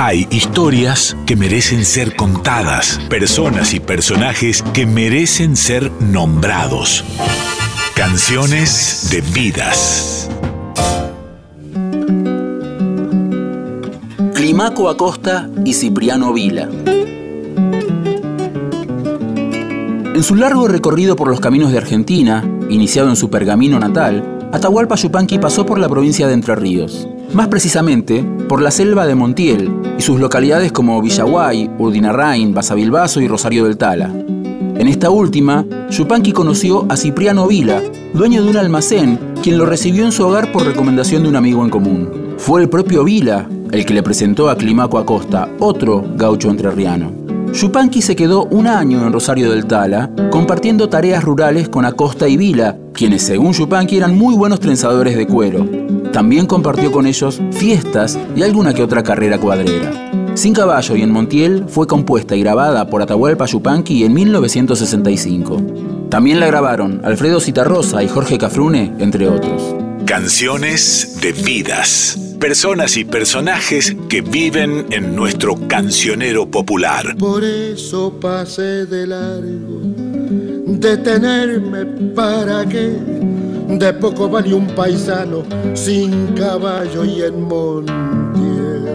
Hay historias que merecen ser contadas, personas y personajes que merecen ser nombrados. Canciones de vidas. Climaco Acosta y Cipriano Vila. En su largo recorrido por los caminos de Argentina, iniciado en su pergamino natal, Atahualpa Yupanqui pasó por la provincia de Entre Ríos, más precisamente por la selva de Montiel y sus localidades como Villaguay, Urdinarrain, Basavilbaso y Rosario del Tala. En esta última, Yupanqui conoció a Cipriano Vila, dueño de un almacén, quien lo recibió en su hogar por recomendación de un amigo en común. Fue el propio Vila el que le presentó a Climaco Acosta, otro gaucho entrerriano. Yupanqui se quedó un año en Rosario del Tala, compartiendo tareas rurales con Acosta y Vila, quienes según Yupanqui eran muy buenos trenzadores de cuero. También compartió con ellos fiestas y alguna que otra carrera cuadrera. Sin caballo y en Montiel fue compuesta y grabada por Atahualpa Yupanqui en 1965. También la grabaron Alfredo Citarrosa y Jorge Cafrune, entre otros. Canciones de vidas personas y personajes que viven en nuestro cancionero popular. Por eso pasé de largo, detenerme para que de poco vale un paisano sin caballo y en montiel.